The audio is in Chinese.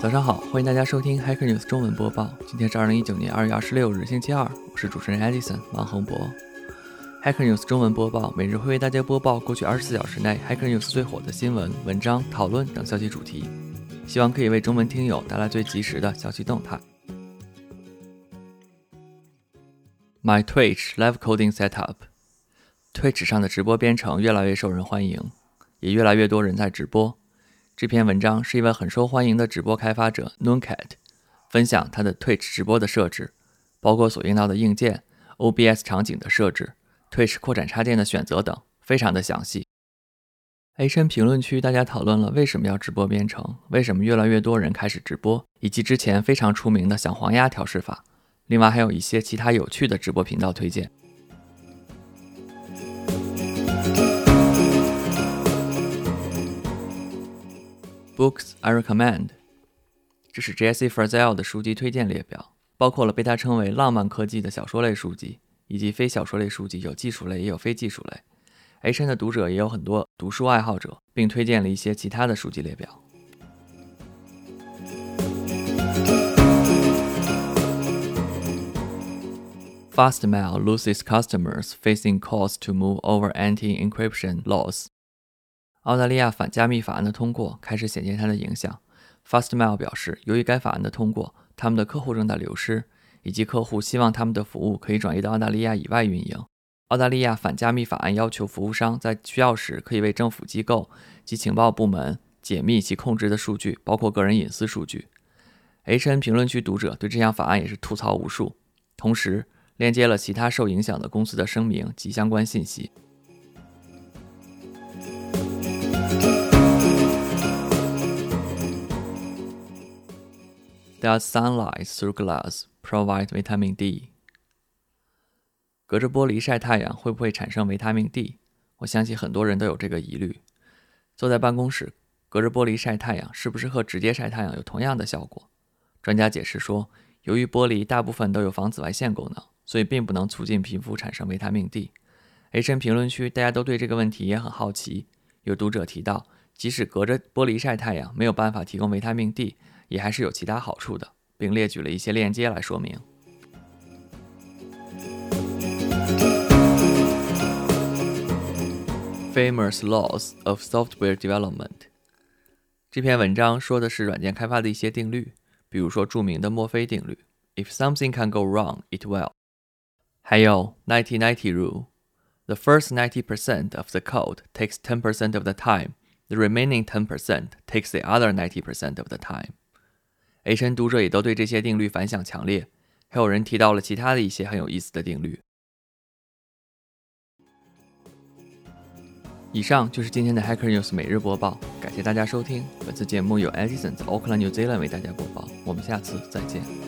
早上好，欢迎大家收听 Hacker News 中文播报。今天是二零一九年二月二十六日，星期二，我是主持人 Edison 王恒博。Hacker News 中文播报每日会为大家播报过去二十四小时内 Hacker News 最火的新闻、文章、讨论等消息主题，希望可以为中文听友带来最及时的消息动态。My Twitch Live Coding Setup，Twitch 上的直播编程越来越受人欢迎，也越来越多人在直播。这篇文章是一位很受欢迎的直播开发者 Nooncat 分享他的 Twitch 直播的设置，包括所用到的硬件、OBS 场景的设置、Twitch 扩展插件的选择等，非常的详细。H N 评论区大家讨论了为什么要直播编程，为什么越来越多人开始直播，以及之前非常出名的小黄鸭调试法，另外还有一些其他有趣的直播频道推荐。Books I recommend，这是 Jesse Frazell 的书籍推荐列表，包括了被他称为浪漫科技的小说类书籍，以及非小说类书籍，有技术类也有非技术类。H N 的读者也有很多读书爱好者，并推荐了一些其他的书籍列表。Fastmail loses customers facing calls to move over anti-encryption laws. 澳大利亚反加密法案的通过开始显现它的影响。Fastmail 表示，由于该法案的通过，他们的客户正在流失，以及客户希望他们的服务可以转移到澳大利亚以外运营。澳大利亚反加密法案要求服务商在需要时可以为政府机构及情报部门解密其控制的数据，包括个人隐私数据。HN 评论区读者对这项法案也是吐槽无数，同时链接了其他受影响的公司的声明及相关信息。Does sunlight through glass provide vitamin D？隔着玻璃晒太阳会不会产生维他命 D？我相信很多人都有这个疑虑。坐在办公室隔着玻璃晒太阳，是不是和直接晒太阳有同样的效果？专家解释说，由于玻璃大部分都有防紫外线功能，所以并不能促进皮肤产生维他命 D。H N 评论区大家都对这个问题也很好奇。有读者提到，即使隔着玻璃晒太阳，没有办法提供维他命 D。也还是有其他好处的，并列举了一些链接来说明。Famous laws of software development。这篇文章说的是软件开发的一些定律，比如说着名的墨菲定律：If something can go wrong, it will。还有 Ninety Ninety Rule：The first ninety percent of the code takes ten percent of the time. The remaining ten percent takes the other ninety percent of the time. A 神读者也都对这些定律反响强烈，还有人提到了其他的一些很有意思的定律。以上就是今天的 Hacker News 每日播报，感谢大家收听。本次节目由 Edison 在 Auckland New Zealand 为大家播报，我们下次再见。